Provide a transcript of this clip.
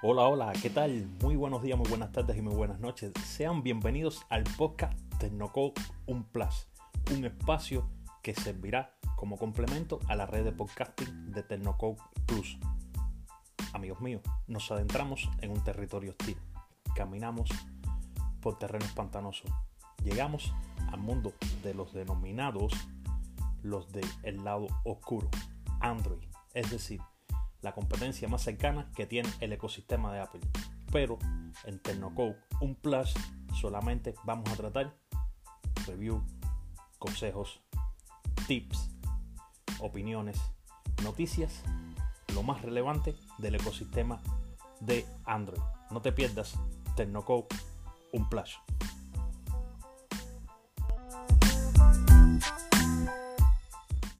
Hola, hola, ¿qué tal? Muy buenos días, muy buenas tardes y muy buenas noches. Sean bienvenidos al podcast Tecnocode Un Plus, un espacio que servirá como complemento a la red de podcasting de Tecnocode Plus. Amigos míos, nos adentramos en un territorio hostil. Caminamos por terrenos pantanosos. Llegamos al mundo de los denominados los del lado oscuro, Android, es decir, la competencia más cercana que tiene el ecosistema de Apple. Pero en Tecnocode, un plus, solamente vamos a tratar review, consejos, tips, opiniones, noticias, lo más relevante del ecosistema de Android. No te pierdas Tecnocode, un plus.